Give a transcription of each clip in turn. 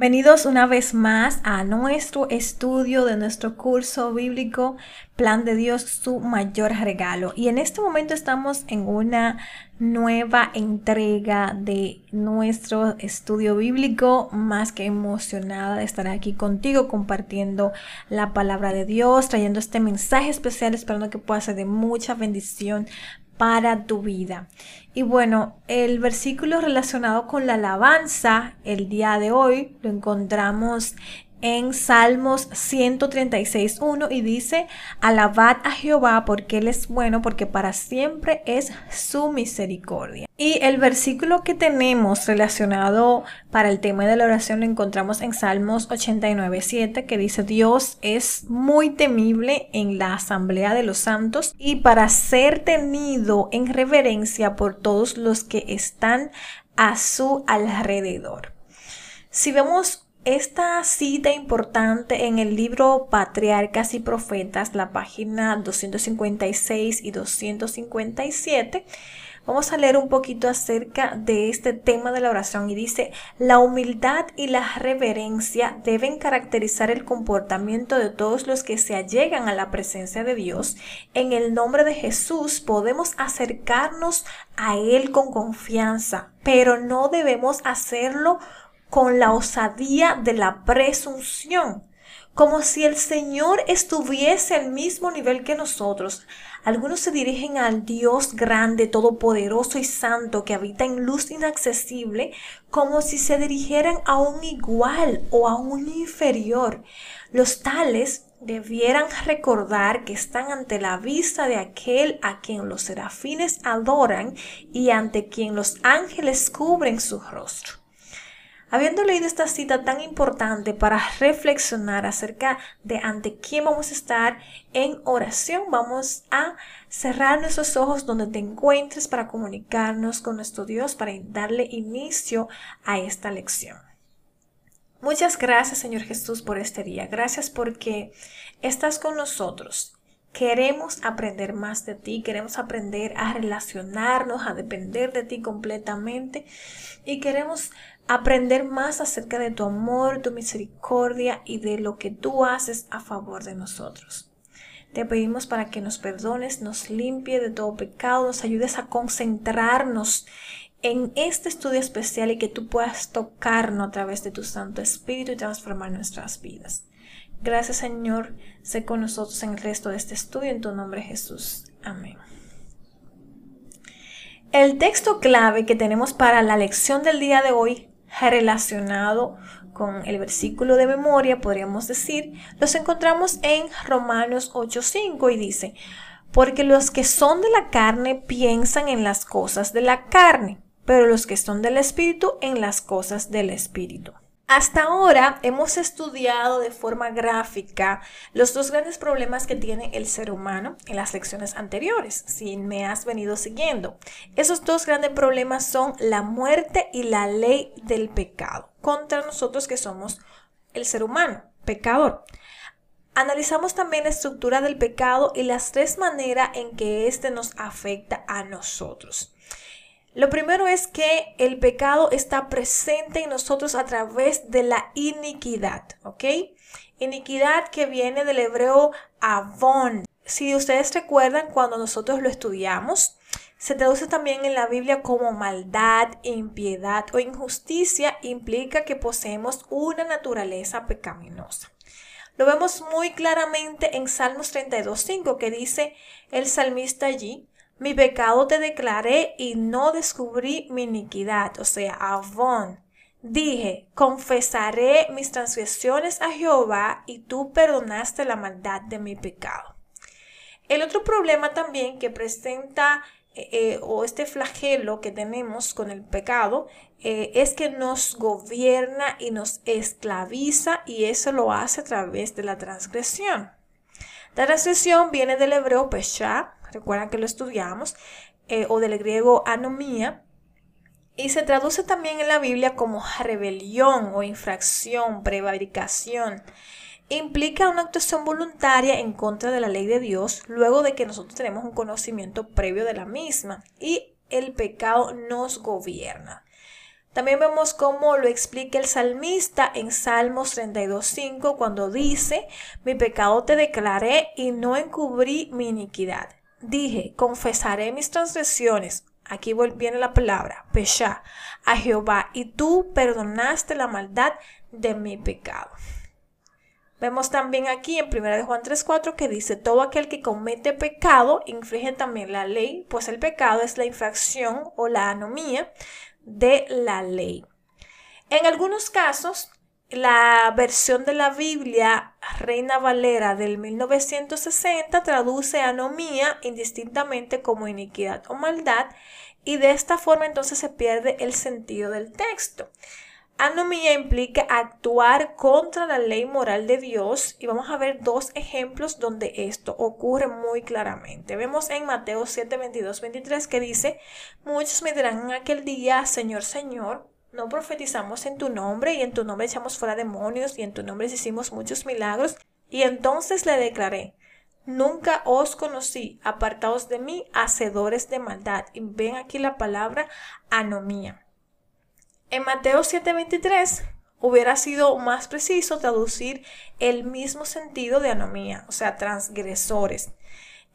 Bienvenidos una vez más a nuestro estudio de nuestro curso bíblico Plan de Dios, su mayor regalo. Y en este momento estamos en una nueva entrega de nuestro estudio bíblico, más que emocionada de estar aquí contigo compartiendo la palabra de Dios, trayendo este mensaje especial, esperando que pueda ser de mucha bendición para tu vida. Y bueno, el versículo relacionado con la alabanza el día de hoy lo encontramos en Salmos 136.1 y dice, alabad a Jehová porque Él es bueno, porque para siempre es su misericordia. Y el versículo que tenemos relacionado para el tema de la oración lo encontramos en Salmos 89.7 que dice, Dios es muy temible en la asamblea de los santos y para ser tenido en reverencia por todos los que están a su alrededor. Si vemos esta cita importante en el libro Patriarcas y Profetas, la página 256 y 257, vamos a leer un poquito acerca de este tema de la oración y dice, la humildad y la reverencia deben caracterizar el comportamiento de todos los que se allegan a la presencia de Dios. En el nombre de Jesús podemos acercarnos a Él con confianza, pero no debemos hacerlo con la osadía de la presunción, como si el Señor estuviese al mismo nivel que nosotros. Algunos se dirigen al Dios grande, todopoderoso y santo que habita en luz inaccesible, como si se dirigieran a un igual o a un inferior. Los tales debieran recordar que están ante la vista de aquel a quien los serafines adoran y ante quien los ángeles cubren su rostro. Habiendo leído esta cita tan importante para reflexionar acerca de ante quién vamos a estar en oración, vamos a cerrar nuestros ojos donde te encuentres para comunicarnos con nuestro Dios, para darle inicio a esta lección. Muchas gracias Señor Jesús por este día. Gracias porque estás con nosotros. Queremos aprender más de ti, queremos aprender a relacionarnos, a depender de ti completamente y queremos aprender más acerca de tu amor, tu misericordia y de lo que tú haces a favor de nosotros. Te pedimos para que nos perdones, nos limpie de todo pecado, nos ayudes a concentrarnos en este estudio especial y que tú puedas tocarnos a través de tu Santo Espíritu y transformar nuestras vidas. Gracias Señor, sé con nosotros en el resto de este estudio, en tu nombre Jesús. Amén. El texto clave que tenemos para la lección del día de hoy relacionado con el versículo de memoria, podríamos decir, los encontramos en Romanos 8:5 y dice, porque los que son de la carne piensan en las cosas de la carne, pero los que son del Espíritu en las cosas del Espíritu. Hasta ahora hemos estudiado de forma gráfica los dos grandes problemas que tiene el ser humano en las lecciones anteriores, si me has venido siguiendo. Esos dos grandes problemas son la muerte y la ley del pecado contra nosotros que somos el ser humano, pecador. Analizamos también la estructura del pecado y las tres maneras en que éste nos afecta a nosotros. Lo primero es que el pecado está presente en nosotros a través de la iniquidad, ¿ok? Iniquidad que viene del hebreo avon. Si ustedes recuerdan cuando nosotros lo estudiamos, se traduce también en la Biblia como maldad, impiedad o injusticia, implica que poseemos una naturaleza pecaminosa. Lo vemos muy claramente en Salmos 32.5 que dice el salmista allí, mi pecado te declaré y no descubrí mi iniquidad, o sea, avon. Dije, confesaré mis transgresiones a Jehová y tú perdonaste la maldad de mi pecado. El otro problema también que presenta eh, eh, o este flagelo que tenemos con el pecado eh, es que nos gobierna y nos esclaviza y eso lo hace a través de la transgresión. La transgresión viene del hebreo pesha, recuerdan que lo estudiamos, eh, o del griego anomía, y se traduce también en la Biblia como rebelión o infracción, prevaricación. Implica una actuación voluntaria en contra de la ley de Dios luego de que nosotros tenemos un conocimiento previo de la misma y el pecado nos gobierna. También vemos cómo lo explica el salmista en Salmos 32.5 cuando dice, mi pecado te declaré y no encubrí mi iniquidad. Dije, confesaré mis transgresiones. Aquí viene la palabra, pesha, a Jehová, y tú perdonaste la maldad de mi pecado. Vemos también aquí en 1 Juan 3.4 que dice, todo aquel que comete pecado infringe también la ley, pues el pecado es la infracción o la anomía de la ley. En algunos casos, la versión de la Biblia Reina Valera del 1960 traduce anomía indistintamente como iniquidad o maldad y de esta forma entonces se pierde el sentido del texto. Anomía implica actuar contra la ley moral de Dios y vamos a ver dos ejemplos donde esto ocurre muy claramente. Vemos en Mateo 7, 22, 23 que dice, muchos me dirán en aquel día, Señor, Señor, no profetizamos en tu nombre y en tu nombre echamos fuera demonios y en tu nombre hicimos muchos milagros. Y entonces le declaré, nunca os conocí, apartados de mí, hacedores de maldad. Y ven aquí la palabra anomía. En Mateo 7:23 hubiera sido más preciso traducir el mismo sentido de anomía, o sea, transgresores.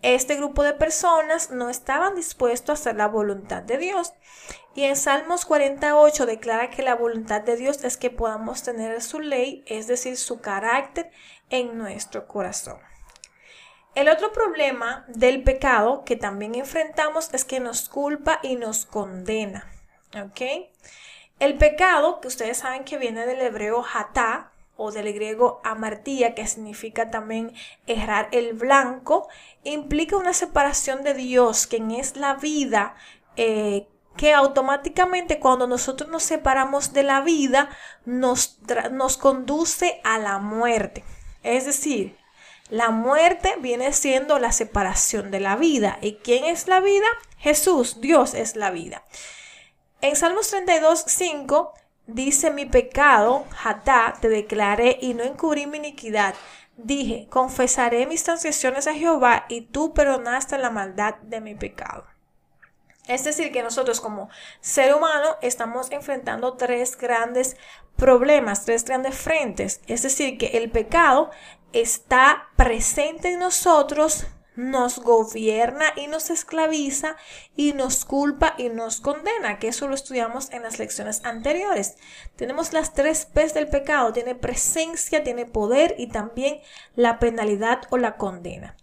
Este grupo de personas no estaban dispuestos a hacer la voluntad de Dios. Y en Salmos 48 declara que la voluntad de Dios es que podamos tener su ley, es decir, su carácter en nuestro corazón. El otro problema del pecado que también enfrentamos es que nos culpa y nos condena. ¿Ok? El pecado, que ustedes saben que viene del hebreo hatá o del griego amartía, que significa también errar el blanco, implica una separación de Dios, quien es la vida, eh, que automáticamente cuando nosotros nos separamos de la vida, nos, nos conduce a la muerte. Es decir, la muerte viene siendo la separación de la vida. ¿Y quién es la vida? Jesús, Dios es la vida. En Salmos 32, 5 dice, mi pecado, Hatá, te declaré y no encubrí mi iniquidad. Dije, confesaré mis transgresiones a Jehová y tú perdonaste la maldad de mi pecado. Es decir, que nosotros como ser humano estamos enfrentando tres grandes problemas, tres grandes frentes. Es decir, que el pecado está presente en nosotros nos gobierna y nos esclaviza y nos culpa y nos condena, que eso lo estudiamos en las lecciones anteriores. Tenemos las tres P's del pecado, tiene presencia, tiene poder y también la penalidad o la condena.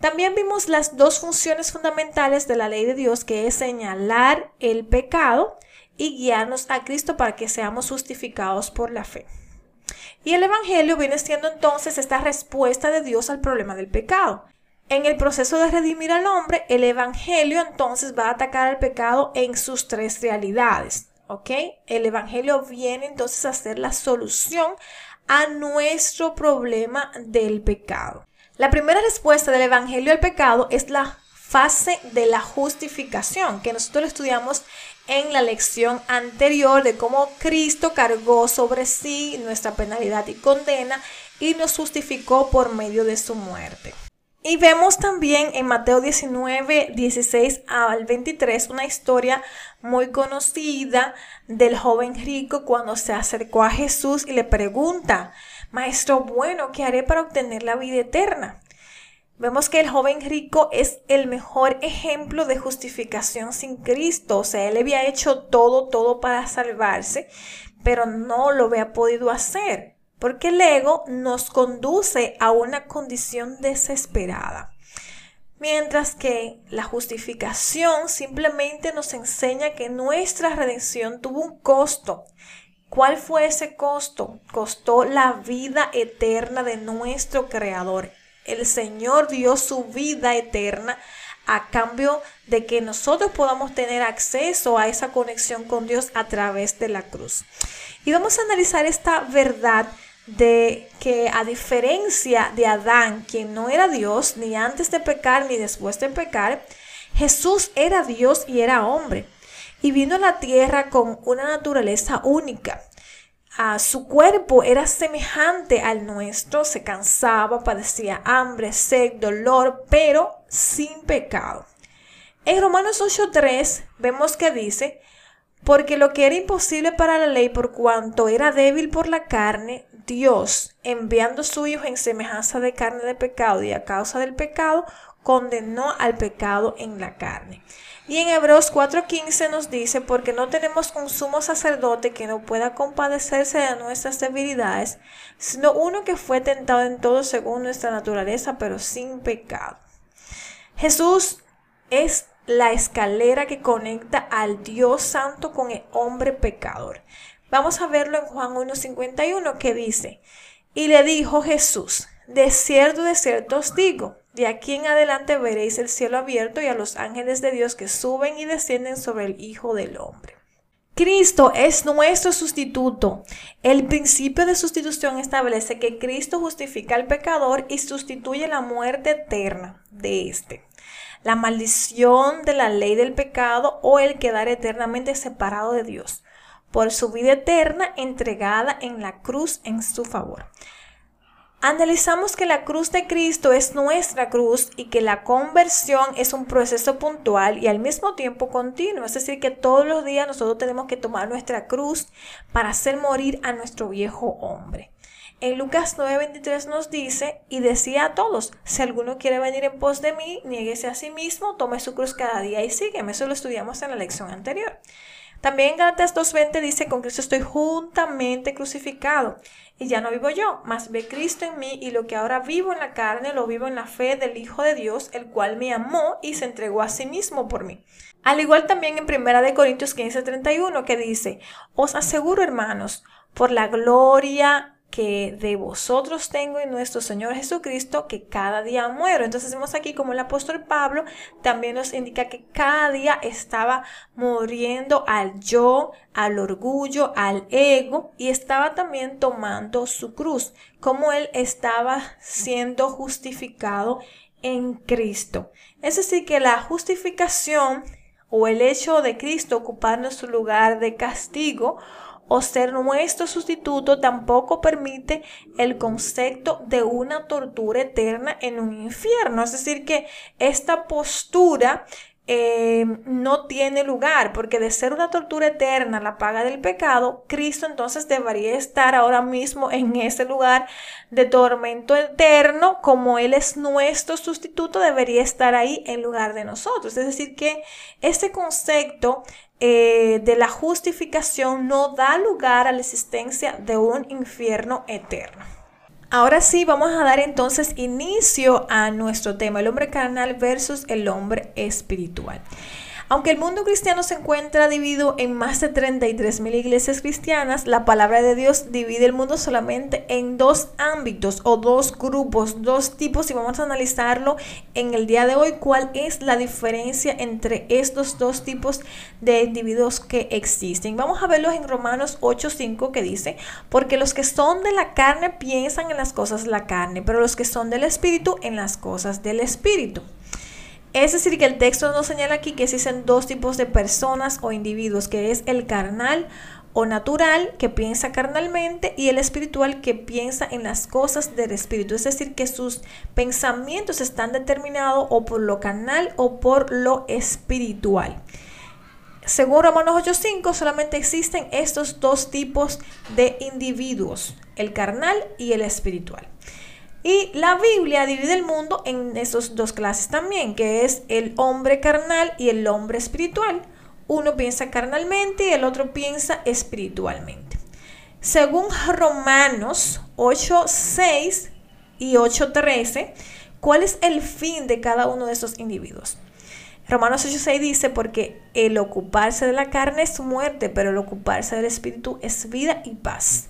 También vimos las dos funciones fundamentales de la ley de Dios, que es señalar el pecado y guiarnos a Cristo para que seamos justificados por la fe. Y el Evangelio viene siendo entonces esta respuesta de Dios al problema del pecado. En el proceso de redimir al hombre, el Evangelio entonces va a atacar al pecado en sus tres realidades. ¿Ok? El Evangelio viene entonces a ser la solución a nuestro problema del pecado. La primera respuesta del Evangelio al pecado es la fase de la justificación, que nosotros estudiamos en la lección anterior de cómo Cristo cargó sobre sí nuestra penalidad y condena y nos justificó por medio de su muerte. Y vemos también en Mateo 19, 16 al 23 una historia muy conocida del joven rico cuando se acercó a Jesús y le pregunta, Maestro bueno, ¿qué haré para obtener la vida eterna? Vemos que el joven rico es el mejor ejemplo de justificación sin Cristo. O sea, él había hecho todo, todo para salvarse, pero no lo había podido hacer porque el ego nos conduce a una condición desesperada. Mientras que la justificación simplemente nos enseña que nuestra redención tuvo un costo. ¿Cuál fue ese costo? Costó la vida eterna de nuestro Creador. El Señor dio su vida eterna a cambio de que nosotros podamos tener acceso a esa conexión con Dios a través de la cruz. Y vamos a analizar esta verdad de que a diferencia de Adán, quien no era Dios ni antes de pecar ni después de pecar, Jesús era Dios y era hombre. Y vino a la tierra con una naturaleza única. a su cuerpo era semejante al nuestro, se cansaba, padecía hambre, sed, dolor, pero sin pecado. En Romanos 8.3 vemos que dice, Porque lo que era imposible para la ley por cuanto era débil por la carne, Dios, enviando su Hijo en semejanza de carne de pecado y a causa del pecado, condenó al pecado en la carne. Y en Hebreos 4:15 nos dice, porque no tenemos un sumo sacerdote que no pueda compadecerse de nuestras debilidades, sino uno que fue tentado en todo según nuestra naturaleza, pero sin pecado. Jesús es la escalera que conecta al Dios Santo con el hombre pecador. Vamos a verlo en Juan 1.51 que dice, y le dijo Jesús, de cierto, de cierto os digo, de aquí en adelante veréis el cielo abierto y a los ángeles de Dios que suben y descienden sobre el Hijo del Hombre. Cristo es nuestro sustituto. El principio de sustitución establece que Cristo justifica al pecador y sustituye la muerte eterna de éste, la maldición de la ley del pecado o el quedar eternamente separado de Dios por su vida eterna entregada en la cruz en su favor. Analizamos que la cruz de Cristo es nuestra cruz y que la conversión es un proceso puntual y al mismo tiempo continuo. Es decir, que todos los días nosotros tenemos que tomar nuestra cruz para hacer morir a nuestro viejo hombre. En Lucas 9:23 nos dice, y decía a todos, si alguno quiere venir en pos de mí, niéguese a sí mismo, tome su cruz cada día y sígueme. Eso lo estudiamos en la lección anterior. También en Gálatas 2.20 dice, con Cristo estoy juntamente crucificado. Y ya no vivo yo, mas ve Cristo en mí y lo que ahora vivo en la carne lo vivo en la fe del Hijo de Dios, el cual me amó y se entregó a sí mismo por mí. Al igual también en 1 Corintios 15.31 que dice, os aseguro hermanos, por la gloria que de vosotros tengo en nuestro Señor Jesucristo, que cada día muero. Entonces vemos aquí como el apóstol Pablo también nos indica que cada día estaba muriendo al yo, al orgullo, al ego y estaba también tomando su cruz, como él estaba siendo justificado en Cristo. Es decir, que la justificación o el hecho de Cristo ocupar nuestro lugar de castigo o ser nuestro sustituto tampoco permite el concepto de una tortura eterna en un infierno. Es decir, que esta postura eh, no tiene lugar, porque de ser una tortura eterna, la paga del pecado, Cristo entonces debería estar ahora mismo en ese lugar de tormento eterno, como Él es nuestro sustituto, debería estar ahí en lugar de nosotros. Es decir, que este concepto eh, de la justificación no da lugar a la existencia de un infierno eterno. Ahora sí, vamos a dar entonces inicio a nuestro tema, el hombre carnal versus el hombre espiritual. Aunque el mundo cristiano se encuentra dividido en más de 33 mil iglesias cristianas, la palabra de Dios divide el mundo solamente en dos ámbitos o dos grupos, dos tipos y vamos a analizarlo en el día de hoy cuál es la diferencia entre estos dos tipos de individuos que existen. Vamos a verlos en Romanos 8:5 que dice, porque los que son de la carne piensan en las cosas de la carne, pero los que son del espíritu en las cosas del espíritu. Es decir, que el texto nos señala aquí que existen dos tipos de personas o individuos, que es el carnal o natural, que piensa carnalmente, y el espiritual, que piensa en las cosas del espíritu. Es decir, que sus pensamientos están determinados o por lo carnal o por lo espiritual. Según Romanos 8:5, solamente existen estos dos tipos de individuos, el carnal y el espiritual. Y la Biblia divide el mundo en esas dos clases también, que es el hombre carnal y el hombre espiritual. Uno piensa carnalmente y el otro piensa espiritualmente. Según Romanos 8.6 y 8.13, ¿cuál es el fin de cada uno de esos individuos? Romanos 8.6 dice, porque el ocuparse de la carne es muerte, pero el ocuparse del espíritu es vida y paz.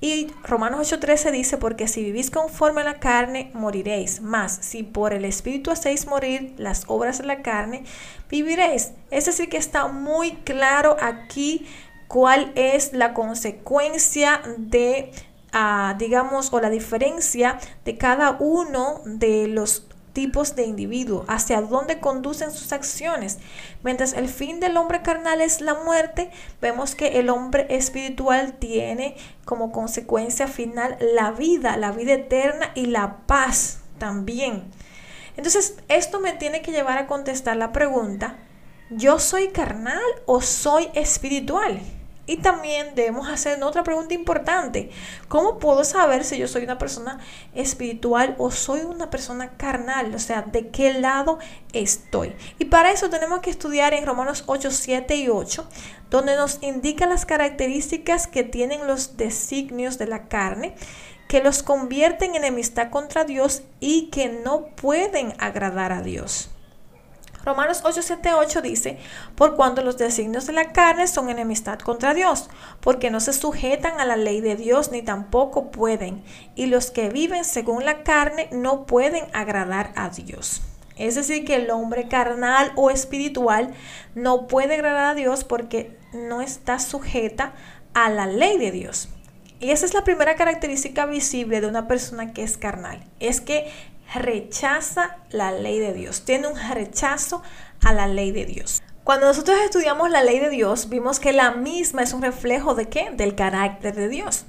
Y Romanos 8:13 dice, porque si vivís conforme a la carne, moriréis. Más, si por el Espíritu hacéis morir las obras de la carne, viviréis. Es decir, que está muy claro aquí cuál es la consecuencia de, ah, digamos, o la diferencia de cada uno de los tipos de individuo, hacia dónde conducen sus acciones. Mientras el fin del hombre carnal es la muerte, vemos que el hombre espiritual tiene como consecuencia final la vida, la vida eterna y la paz también. Entonces, esto me tiene que llevar a contestar la pregunta, ¿yo soy carnal o soy espiritual? Y también debemos hacer otra pregunta importante. ¿Cómo puedo saber si yo soy una persona espiritual o soy una persona carnal? O sea, ¿de qué lado estoy? Y para eso tenemos que estudiar en Romanos 8, 7 y 8, donde nos indica las características que tienen los designios de la carne que los convierten en enemistad contra Dios y que no pueden agradar a Dios. Romanos 8:78 dice, por cuanto los designios de la carne son enemistad contra Dios, porque no se sujetan a la ley de Dios ni tampoco pueden, y los que viven según la carne no pueden agradar a Dios. Es decir, que el hombre carnal o espiritual no puede agradar a Dios porque no está sujeta a la ley de Dios. Y esa es la primera característica visible de una persona que es carnal. Es que rechaza la ley de Dios, tiene un rechazo a la ley de Dios. Cuando nosotros estudiamos la ley de Dios, vimos que la misma es un reflejo de qué? Del carácter de Dios.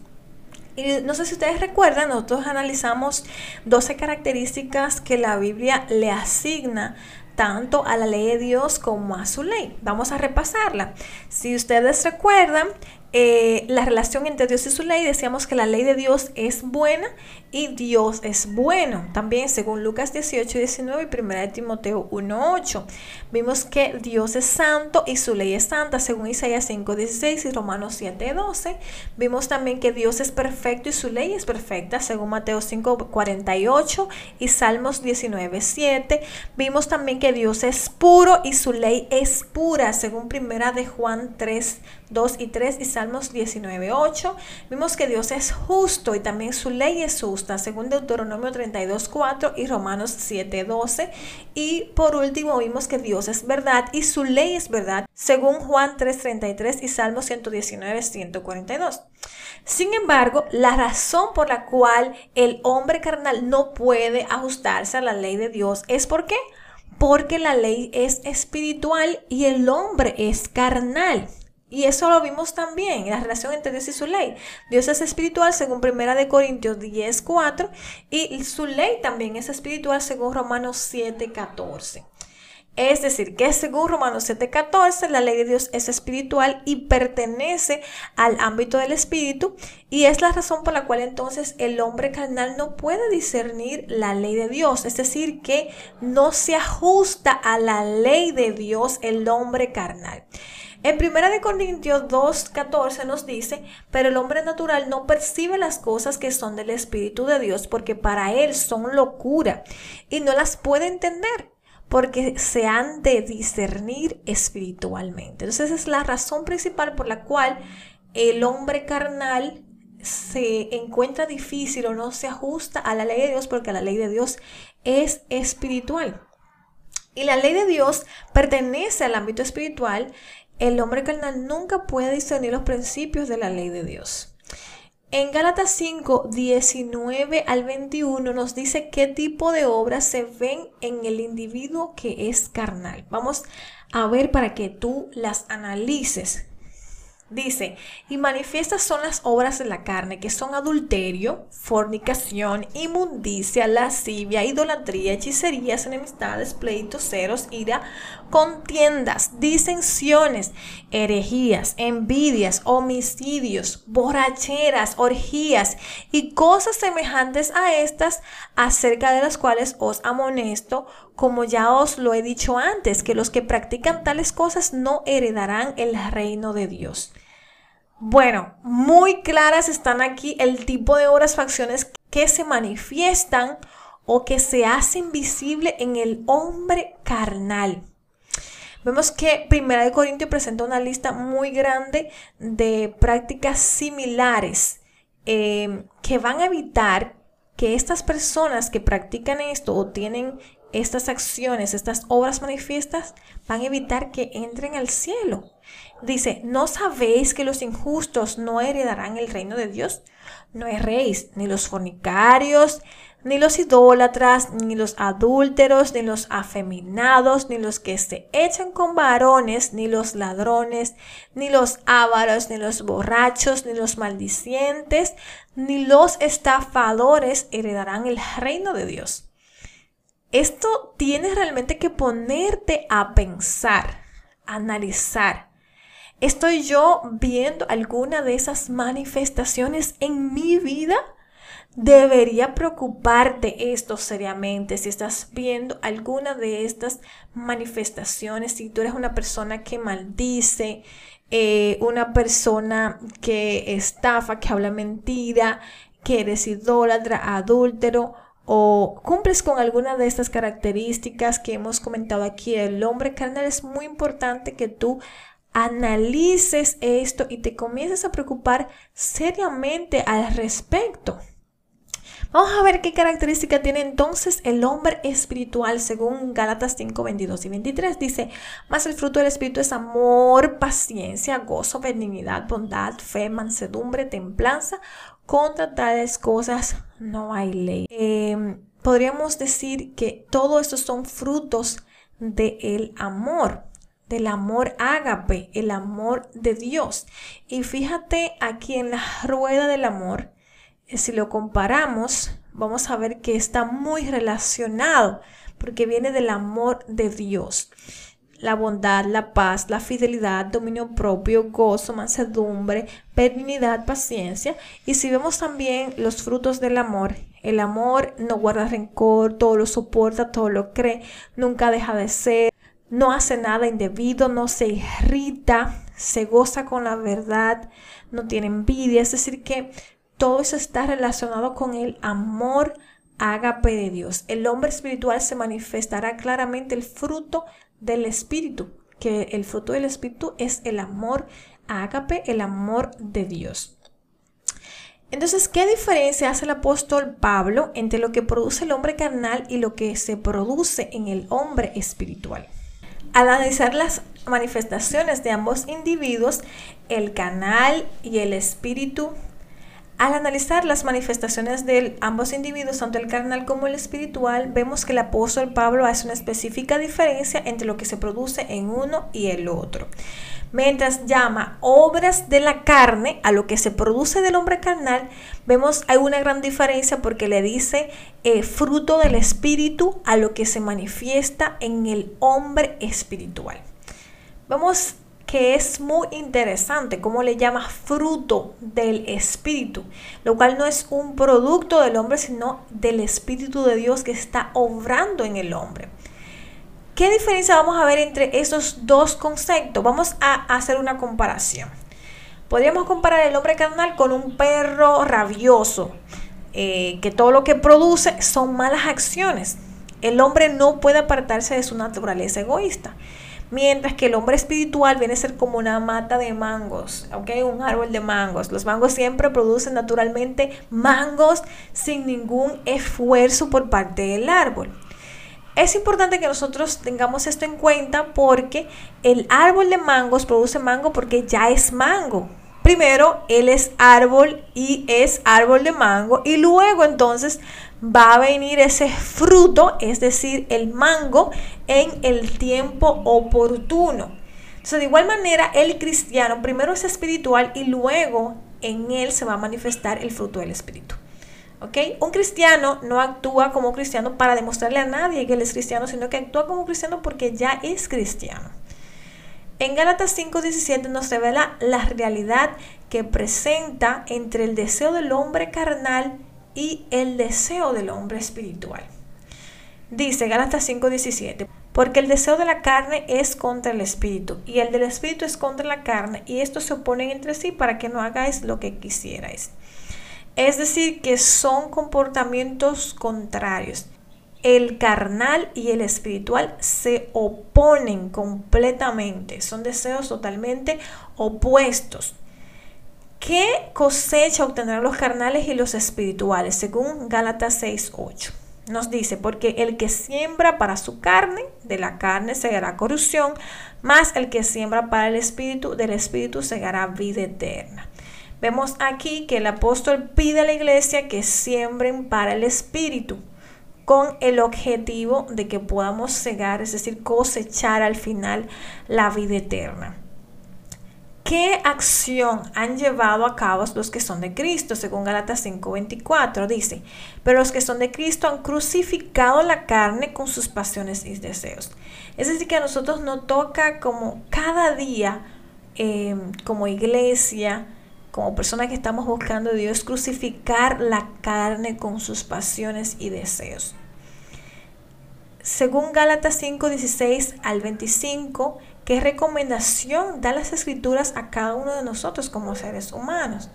Y no sé si ustedes recuerdan, nosotros analizamos 12 características que la Biblia le asigna tanto a la ley de Dios como a su ley. Vamos a repasarla. Si ustedes recuerdan, eh, la relación entre Dios y su ley, decíamos que la ley de Dios es buena y Dios es bueno. También según Lucas 18, 19 y 1 Timoteo 1, 8. Vimos que Dios es santo y su ley es santa, según Isaías 5, 16 y Romanos 7, 12. Vimos también que Dios es perfecto y su ley es perfecta, según Mateo 5, 48 y Salmos 19, 7. Vimos también que Dios es puro y su ley es pura, según Primera de Juan 3, 2 y 3 y Salmos 19, 8. Vimos que Dios es justo y también su ley es justa, según Deuteronomio 32, 4 y Romanos 7, 12. Y por último vimos que Dios es verdad y su ley es verdad, según Juan 3, 33 y Salmos 119, 142. Sin embargo, la razón por la cual el hombre carnal no puede ajustarse a la ley de Dios es porque porque la ley es espiritual y el hombre es carnal. Y eso lo vimos también en la relación entre Dios y su ley. Dios es espiritual según 1 de Corintios 10, 4 y su ley también es espiritual según Romanos 7, 14. Es decir, que según Romanos 7:14, la ley de Dios es espiritual y pertenece al ámbito del espíritu y es la razón por la cual entonces el hombre carnal no puede discernir la ley de Dios, es decir, que no se ajusta a la ley de Dios el hombre carnal. En 1 Corintios 2.14 nos dice, pero el hombre natural no percibe las cosas que son del Espíritu de Dios porque para él son locura y no las puede entender porque se han de discernir espiritualmente. Entonces esa es la razón principal por la cual el hombre carnal se encuentra difícil o no se ajusta a la ley de Dios porque la ley de Dios es espiritual. Y la ley de Dios pertenece al ámbito espiritual. El hombre carnal nunca puede discernir los principios de la ley de Dios. En Gálatas 5, 19 al 21 nos dice qué tipo de obras se ven en el individuo que es carnal. Vamos a ver para que tú las analices. Dice, y manifiestas son las obras de la carne, que son adulterio, fornicación, inmundicia, lascivia, idolatría, hechicerías, enemistades, pleitos, ceros, ira, contiendas, disensiones, herejías, envidias, homicidios, borracheras, orgías y cosas semejantes a estas, acerca de las cuales os amonesto, como ya os lo he dicho antes, que los que practican tales cosas no heredarán el reino de Dios. Bueno, muy claras están aquí el tipo de obras, facciones que se manifiestan o que se hacen visible en el hombre carnal. Vemos que Primera de Corintios presenta una lista muy grande de prácticas similares eh, que van a evitar que estas personas que practican esto o tienen estas acciones, estas obras manifiestas, van a evitar que entren al cielo. Dice, ¿no sabéis que los injustos no heredarán el reino de Dios? No erréis, ni los fornicarios, ni los idólatras, ni los adúlteros, ni los afeminados, ni los que se echan con varones, ni los ladrones, ni los ávaros, ni los borrachos, ni los maldicientes, ni los estafadores heredarán el reino de Dios. Esto tienes realmente que ponerte a pensar analizar. ¿Estoy yo viendo alguna de esas manifestaciones en mi vida? Debería preocuparte esto seriamente si estás viendo alguna de estas manifestaciones, si tú eres una persona que maldice, eh, una persona que estafa, que habla mentira, que eres idólatra, adúltero o cumples con alguna de estas características que hemos comentado aquí el hombre carnal, es muy importante que tú analices esto y te comiences a preocupar seriamente al respecto. Vamos a ver qué característica tiene entonces el hombre espiritual según Gálatas 5, 22 y 23. Dice, más el fruto del espíritu es amor, paciencia, gozo, benignidad, bondad, fe, mansedumbre, templanza. Contra tales cosas no hay ley. Em, podríamos decir que todo esto son frutos del amor del amor ágape, el amor de Dios. Y fíjate aquí en la rueda del amor, si lo comparamos, vamos a ver que está muy relacionado porque viene del amor de Dios. La bondad, la paz, la fidelidad, dominio propio, gozo, mansedumbre, benignidad, paciencia. Y si vemos también los frutos del amor, el amor no guarda rencor, todo lo soporta, todo lo cree, nunca deja de ser, no hace nada indebido, no se irrita, se goza con la verdad, no tiene envidia. Es decir, que todo eso está relacionado con el amor ágape de Dios. El hombre espiritual se manifestará claramente el fruto del espíritu, que el fruto del espíritu es el amor ágape, el amor de Dios. Entonces, ¿qué diferencia hace el apóstol Pablo entre lo que produce el hombre carnal y lo que se produce en el hombre espiritual? Al analizar las manifestaciones de ambos individuos, el canal y el espíritu al analizar las manifestaciones de ambos individuos, tanto el carnal como el espiritual, vemos que el apóstol Pablo hace una específica diferencia entre lo que se produce en uno y el otro. Mientras llama obras de la carne a lo que se produce del hombre carnal, vemos hay una gran diferencia porque le dice eh, fruto del espíritu a lo que se manifiesta en el hombre espiritual. Vemos que es muy interesante, como le llama fruto del Espíritu, lo cual no es un producto del hombre, sino del Espíritu de Dios que está obrando en el hombre. ¿Qué diferencia vamos a ver entre esos dos conceptos? Vamos a hacer una comparación. Podríamos comparar el hombre carnal con un perro rabioso, eh, que todo lo que produce son malas acciones. El hombre no puede apartarse de su naturaleza egoísta. Mientras que el hombre espiritual viene a ser como una mata de mangos, ¿ok? Un árbol de mangos. Los mangos siempre producen naturalmente mangos sin ningún esfuerzo por parte del árbol. Es importante que nosotros tengamos esto en cuenta porque el árbol de mangos produce mango porque ya es mango. Primero, él es árbol y es árbol de mango y luego entonces va a venir ese fruto, es decir, el mango, en el tiempo oportuno. Entonces, de igual manera, el cristiano primero es espiritual y luego en él se va a manifestar el fruto del espíritu. ¿Ok? Un cristiano no actúa como cristiano para demostrarle a nadie que él es cristiano, sino que actúa como cristiano porque ya es cristiano. En Gálatas 5:17 nos revela la realidad que presenta entre el deseo del hombre carnal y el deseo del hombre espiritual. Dice Gálatas 5:17, porque el deseo de la carne es contra el espíritu y el del espíritu es contra la carne y estos se oponen entre sí para que no hagáis lo que quisierais. Es decir, que son comportamientos contrarios. El carnal y el espiritual se oponen completamente, son deseos totalmente opuestos. ¿Qué cosecha obtendrán los carnales y los espirituales? Según Gálatas 6:8. Nos dice, porque el que siembra para su carne, de la carne segará corrupción, más el que siembra para el espíritu, del espíritu segará vida eterna. Vemos aquí que el apóstol pide a la iglesia que siembren para el espíritu con el objetivo de que podamos cegar, es decir, cosechar al final la vida eterna. ¿Qué acción han llevado a cabo los que son de Cristo? Según Galatas 5:24 dice, pero los que son de Cristo han crucificado la carne con sus pasiones y deseos. Es decir, que a nosotros nos toca como cada día, em, como iglesia, como persona que estamos buscando a Dios, crucificar la carne con sus pasiones y deseos. Según Gálatas 5:16 al 25, ¿Qué recomendación da las escrituras a cada uno de nosotros como seres humanos?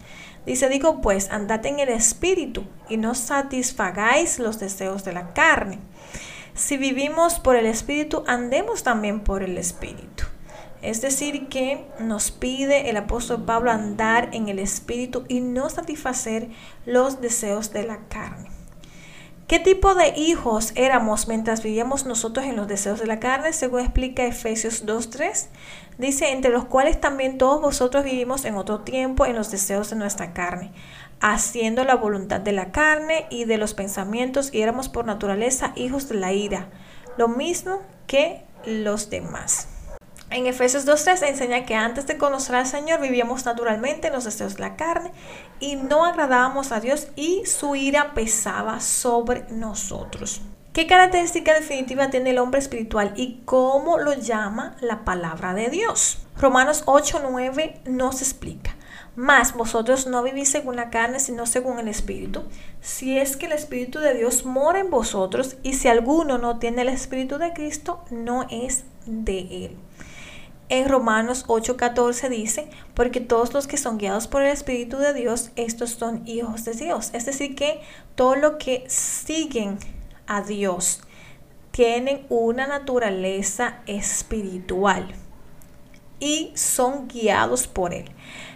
Dice, digo pues, andad en el espíritu y no satisfagáis los deseos de la carne. Si vivimos por el espíritu, andemos también por el espíritu. Es decir, que nos pide el apóstol Pablo andar en el espíritu y no satisfacer los deseos de la carne. ¿Qué tipo de hijos éramos mientras vivíamos nosotros en los deseos de la carne? Según explica Efesios 2.3. Dice, entre los cuales también todos vosotros vivimos en otro tiempo en los deseos de nuestra carne, haciendo la voluntad de la carne y de los pensamientos, y éramos por naturaleza hijos de la ira, lo mismo que los demás. En Efesios 2.3 enseña que antes de conocer al Señor vivíamos naturalmente en los deseos de la carne y no agradábamos a Dios y su ira pesaba sobre nosotros. ¿Qué característica definitiva tiene el hombre espiritual y cómo lo llama la palabra de Dios? Romanos 8.9 nos explica. Mas vosotros no vivís según la carne, sino según el Espíritu. Si es que el Espíritu de Dios mora en vosotros, y si alguno no tiene el Espíritu de Cristo, no es de él. En Romanos 8:14 dice, porque todos los que son guiados por el Espíritu de Dios, estos son hijos de Dios. Es decir, que todos los que siguen a Dios tienen una naturaleza espiritual y son guiados por Él.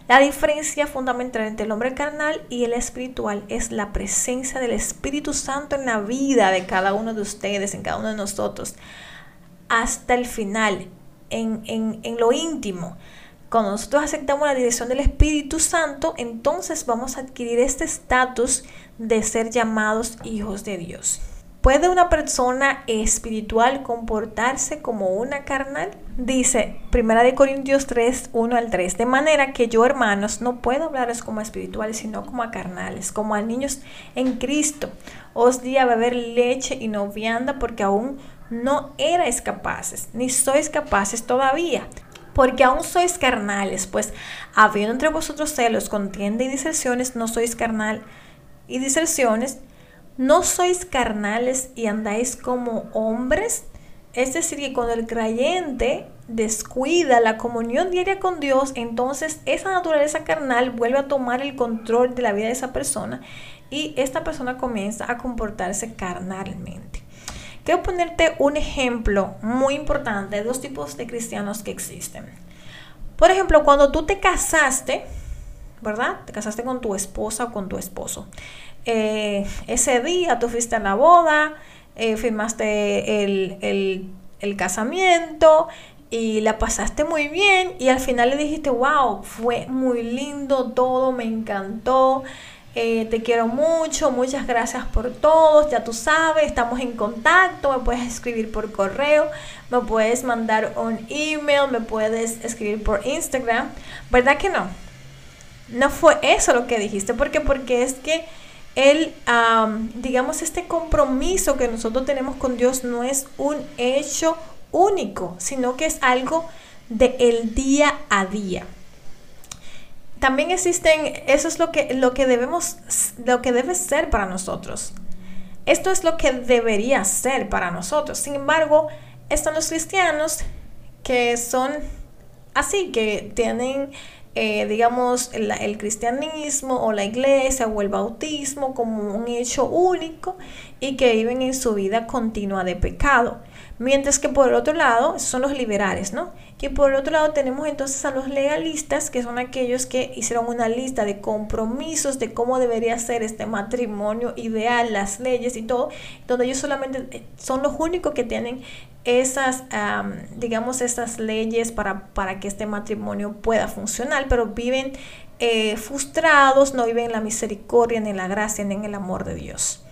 La diferencia fundamental entre el hombre carnal y el espiritual es la presencia del Espíritu Santo en la vida de cada uno de ustedes, en cada uno de nosotros, hasta el final en, lo íntimo. Cuando nosotros aceptamos la dirección del Espíritu Santo, entonces vamos a adquirir este estatus de ser llamados hijos de Dios. ¿Puede una persona espiritual comportarse como una carnal? Dice 1 Corintios 3, 1 al 3. De manera que yo, hermanos, no puedo hablarles como espirituales, sino como a carnales, como a niños en Cristo. Os di a beber leche y no vianda porque aún no erais capaces, ni sois capaces todavía, porque aún sois carnales, pues habiendo entre vosotros celos, contienda y diserciones, no sois carnal y diserciones, no sois carnales y andáis como hombres. Es decir, que cuando el creyente descuida la comunión diaria con Dios, entonces esa naturaleza carnal vuelve a tomar el control de la vida de esa persona y esta persona comienza a comportarse carnalmente. Quiero ponerte un ejemplo muy importante de dos tipos de cristianos que existen. Por ejemplo, cuando tú te casaste, ¿verdad? Te casaste con tu esposa o con tu esposo. Eh, ese día tú fuiste a la boda, eh, firmaste el, el casamiento y la pasaste muy bien y al final le dijiste, wow, fue muy lindo todo, me encantó. Eh, te quiero mucho, muchas gracias por todo, ya tú sabes, estamos en contacto, me puedes escribir por correo, me puedes mandar un email, me puedes escribir por Instagram, ¿verdad que no? No fue eso lo que dijiste, ¿por qué? Porque es que el, digamos, este compromiso que nosotros tenemos con Dios no es un hecho único, sino que es algo del el día a día también existen, eso es lo que, lo que debemos, lo que debe ser para nosotros. Esto es lo que debería ser para nosotros. Sin embargo, están los cristianos que son así, que tienen, eh, digamos, el, el, cristianismo o la iglesia o el bautismo como un hecho único y que viven en su vida continua de pecado. Mientras que por el otro lado, son los liberales, ¿no? Que por el otro lado tenemos entonces a los legalistas, que son aquellos que hicieron una lista de compromisos de cómo debería ser este matrimonio ideal, las leyes y todo, donde ellos solamente eh, son los únicos que tienen esas, digamos, esas leyes para, para que este matrimonio pueda funcionar, pero viven eh, frustrados, no viven en la misericordia, ni en la gracia, ni en el amor de Dios.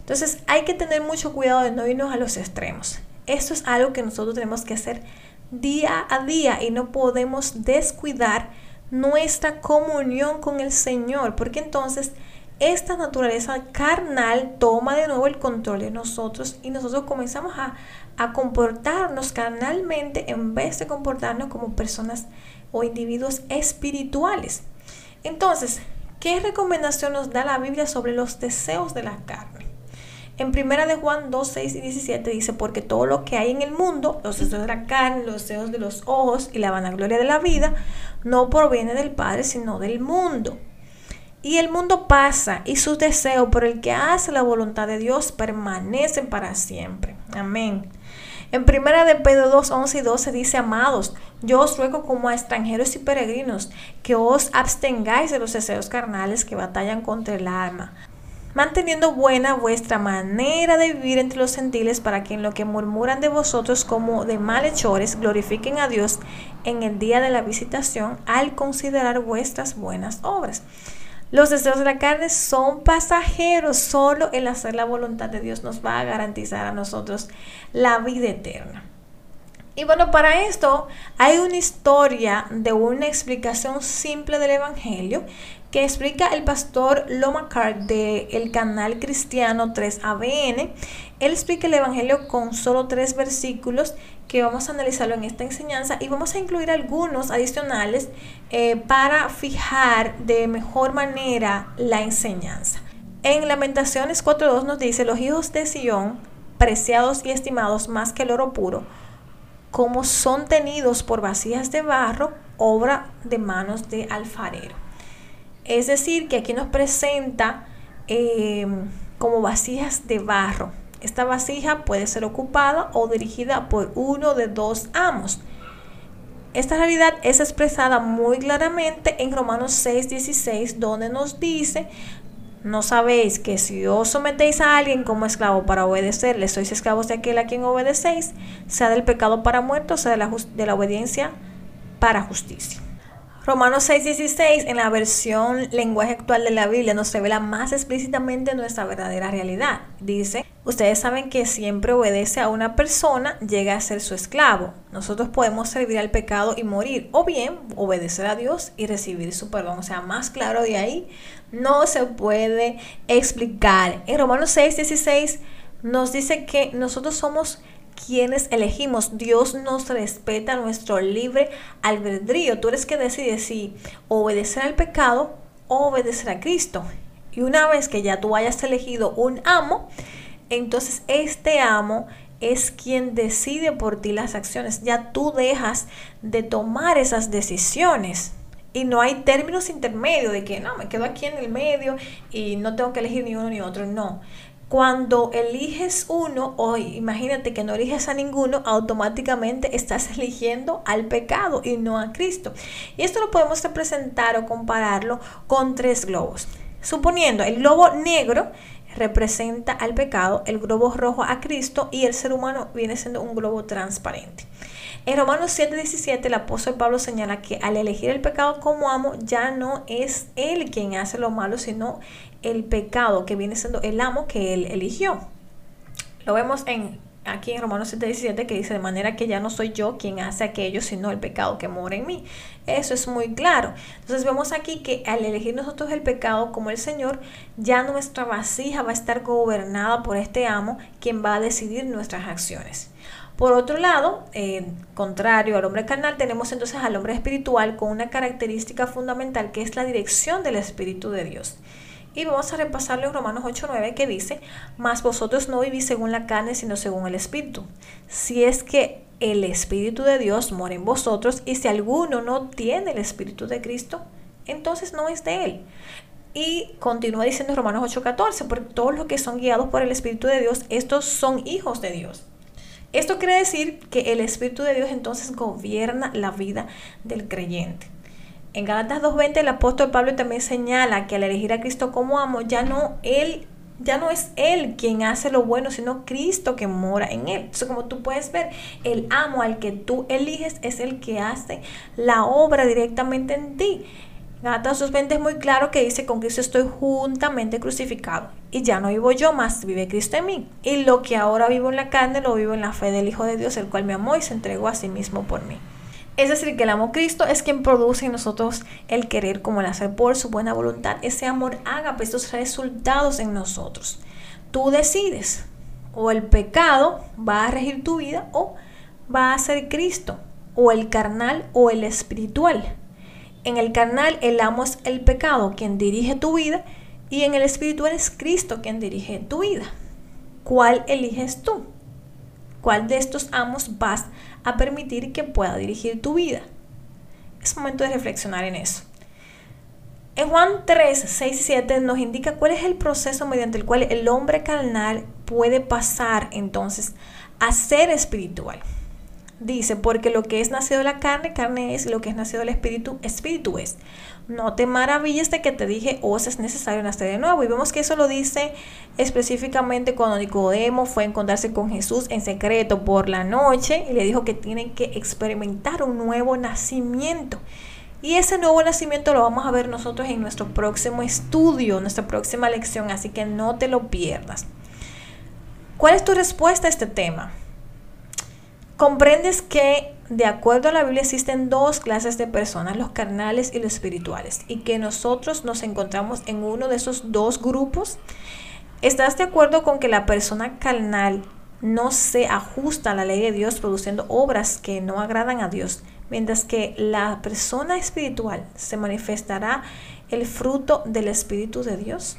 Entonces hay que tener mucho cuidado de no irnos a los extremos. Esto es algo que nosotros tenemos que hacer día a día y no podemos descuidar nuestra comunión con el Señor, porque entonces esta naturaleza carnal toma de nuevo el control de nosotros y nosotros comenzamos a, comportarnos carnalmente en vez de comportarnos como personas o individuos espirituales. Entonces, ¿qué recomendación nos da la Biblia sobre los deseos de la carne? En primera de Juan 2, 6 y 17 dice, porque todo lo que hay en el mundo, los deseos de la carne, los deseos de los ojos y la vanagloria de la vida, no proviene del Padre, sino del mundo. Y el mundo pasa y sus deseos por el que hace la voluntad de Dios permanecen para siempre. Amén. En primera de Pedro 2, 11 y 12 dice, amados, yo os ruego como a extranjeros y peregrinos que os abstengáis de los deseos carnales que batallan contra el alma, manteniendo buena vuestra manera de vivir entre los gentiles para que en lo que murmuran de vosotros como de malhechores glorifiquen a Dios en el día de la visitación al considerar vuestras buenas obras. Los deseos de la carne son pasajeros, solo el hacer la voluntad de Dios nos va a garantizar a nosotros la vida eterna. Y bueno, para esto hay una historia de una explicación simple del Evangelio que explica el pastor Loma Cart del canal cristiano 3ABN. Él explica el Evangelio con solo tres versículos que vamos a analizarlo en esta enseñanza y vamos a incluir algunos adicionales eh, para fijar de mejor manera la enseñanza. En Lamentaciones 4.2 nos dice, los hijos de Sión, preciados y estimados más que el oro puro, como son tenidos por vasijas de barro, obra de manos de alfarero. Es decir, que aquí nos presenta eh, como vasijas de barro. Esta vasija puede ser ocupada o dirigida por uno de dos amos. Esta realidad es expresada muy claramente en Romanos 6:16, donde nos dice, no sabéis que si os sometéis a alguien como esclavo para obedecerle, sois esclavos de aquel a quien obedecéis, sea del pecado para muerto, sea de la, de la obediencia para justicia. Romanos 6:16 en la versión lenguaje actual de la Biblia nos revela más explícitamente nuestra verdadera realidad. Dice, ustedes saben que siempre obedece a una persona, llega a ser su esclavo. Nosotros podemos servir al pecado y morir, o bien obedecer a Dios y recibir su perdón. O sea, más claro de ahí no se puede explicar. En Romanos 6:16 nos dice que nosotros somos quienes elegimos. Dios nos respeta nuestro libre albedrío. Tú eres que decides si obedecer al pecado o obedecer a Cristo. Y una vez que ya tú hayas elegido un amo, entonces este amo es quien decide por ti las acciones. Ya tú dejas de tomar esas decisiones. Y no hay términos intermedios de que no, me quedo aquí en el medio y no tengo que elegir ni uno ni otro. No. Cuando eliges uno, o imagínate que no eliges a ninguno, automáticamente estás eligiendo al pecado y no a Cristo. Y esto lo podemos representar o compararlo con tres globos. Suponiendo el globo negro representa al pecado, el globo rojo a Cristo y el ser humano viene siendo un globo transparente. En Romanos 7:17 el apóstol Pablo señala que al elegir el pecado como amo ya no es él quien hace lo malo, sino el pecado que viene siendo el amo que él eligió. Lo vemos en aquí en Romanos 7:17 que dice de manera que ya no soy yo quien hace aquello, sino el pecado que mora en mí. Eso es muy claro. Entonces vemos aquí que al elegir nosotros el pecado como el Señor, ya nuestra vasija va a estar gobernada por este amo, quien va a decidir nuestras acciones. Por otro lado, contrario al hombre carnal, tenemos entonces al hombre espiritual con una característica fundamental que es la dirección del Espíritu de Dios. Y vamos a repasarlo en Romanos 8:9 que dice, mas vosotros no vivís según la carne, sino según el Espíritu. Si es que el Espíritu de Dios mora en vosotros, y si alguno no tiene el Espíritu de Cristo, entonces no es de él. Y continúa diciendo Romanos 8:14, porque todos los que son guiados por el Espíritu de Dios, estos son hijos de Dios. Esto quiere decir que el Espíritu de Dios entonces gobierna la vida del creyente. En Galatas 2.20 el apóstol Pablo también señala que al elegir a Cristo como amo, ya no él ya no es él quien hace lo bueno, sino Cristo que mora en él. Entonces, como tú puedes ver, el amo al que tú eliges es el que hace la obra directamente en ti. Gálatas 2.20 es muy claro que dice, con Cristo estoy juntamente crucificado y ya no vivo yo más, vive Cristo en mí. Y lo que ahora vivo en la carne lo vivo en la fe del Hijo de Dios, el cual me amó y se entregó a sí mismo por mí. Es decir, que el amor Cristo es quien produce en nosotros el querer como el hacer por su buena voluntad. Ese amor haga estos resultados en nosotros. Tú decides, o el pecado va a regir tu vida o va a ser Cristo, o el carnal o el espiritual. En el carnal el amo es el pecado quien dirige tu vida y en el espiritual es Cristo quien dirige tu vida. ¿Cuál eliges tú? ¿Cuál de estos amos vas a permitir que pueda dirigir tu vida? Es momento de reflexionar en eso. En Juan 3, 6 y 7 nos indica cuál es el proceso mediante el cual el hombre carnal puede pasar entonces a ser espiritual. Dice, porque lo que es nacido de la carne, carne es, y lo que es nacido del espíritu, espíritu es. No te maravilles de que te dije, os oh, es necesario nacer de nuevo. Y vemos que eso lo dice específicamente cuando Nicodemo fue a encontrarse con Jesús en secreto por la noche y le dijo que tienen que experimentar un nuevo nacimiento. Y ese nuevo nacimiento lo vamos a ver nosotros en nuestro próximo estudio, nuestra próxima lección, así que no te lo pierdas. ¿Cuál es tu respuesta a este tema? Comprendes que de acuerdo a la Biblia existen dos clases de personas, los carnales y los espirituales, y que nosotros nos encontramos en uno de esos dos grupos. ¿Estás de acuerdo con que la persona carnal no se ajusta a la ley de Dios produciendo obras que no agradan a Dios, mientras que la persona espiritual se manifestará el fruto del Espíritu de Dios?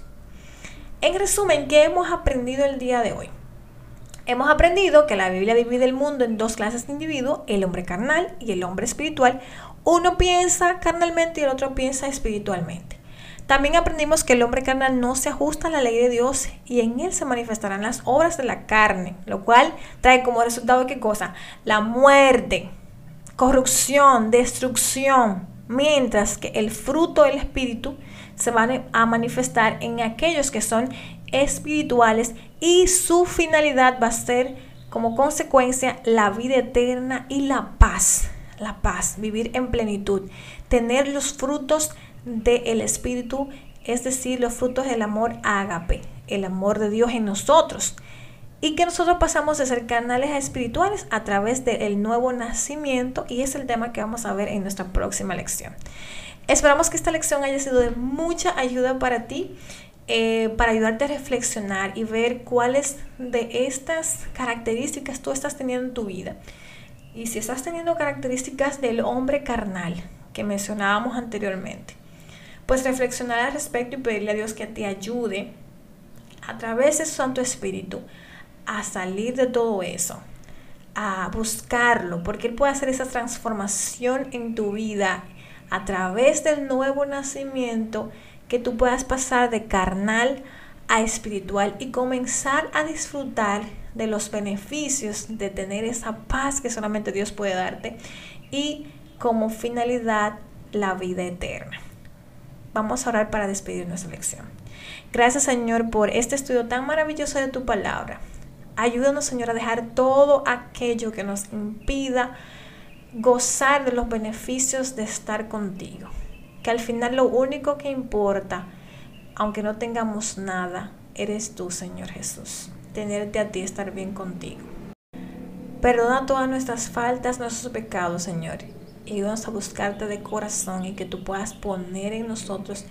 En resumen, ¿qué hemos aprendido el día de hoy? Hemos aprendido que la Biblia divide el mundo en dos clases de individuos, el hombre carnal y el hombre espiritual. Uno piensa carnalmente y el otro piensa espiritualmente. También aprendimos que el hombre carnal no se ajusta a la ley de Dios y en él se manifestarán las obras de la carne, lo cual trae como resultado qué cosa? La muerte, corrupción, destrucción, mientras que el fruto del espíritu se va a manifestar en aquellos que son espirituales y su finalidad va a ser como consecuencia la vida eterna y la paz. La paz, vivir en plenitud, tener los frutos del Espíritu, es decir, los frutos del amor ágape, el amor de Dios en nosotros. Y que nosotros pasamos de ser canales espirituales a través del nuevo nacimiento y es el tema que vamos a ver en nuestra próxima lección. Esperamos que esta lección haya sido de mucha ayuda para ti eh, para ayudarte a reflexionar y ver cuáles de estas características tú estás teniendo en tu vida. Y si estás teniendo características del hombre carnal que mencionábamos anteriormente, pues reflexionar al respecto y pedirle a Dios que te ayude a través de su Santo Espíritu a salir de todo eso, a buscarlo, porque Él puede hacer esa transformación en tu vida a través del nuevo nacimiento que tú puedas pasar de carnal a espiritual y comenzar a disfrutar de los beneficios de tener esa paz que solamente Dios puede darte y como finalidad la vida eterna. Vamos a orar para despedir nuestra lección. Gracias Señor por este estudio tan maravilloso de tu palabra. Ayúdanos Señor a dejar todo aquello que nos impida gozar de los beneficios de estar contigo que al final lo único que importa, aunque no tengamos nada, eres tú, Señor Jesús. Tenerte a ti, estar bien contigo. Perdona todas nuestras faltas, nuestros pecados, Señor. Y ayúdanos a buscarte de corazón y que tú puedas poner en nosotros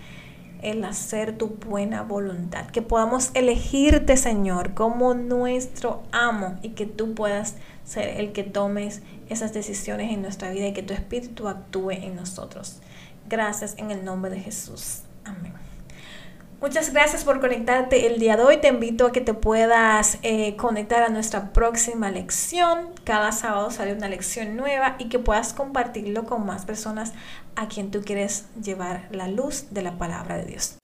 el hacer tu buena voluntad. Que podamos elegirte, Señor, como nuestro amo y que tú puedas ser el que tomes esas decisiones en nuestra vida y que tu espíritu actúe en nosotros. Gracias en el nombre de Jesús. Amén. Muchas gracias por conectarte el día de hoy. Te invito a que te puedas eh, conectar a nuestra próxima lección. Cada sábado sale una lección nueva y que puedas compartirlo con más personas a quien tú quieres llevar la luz de la palabra de Dios.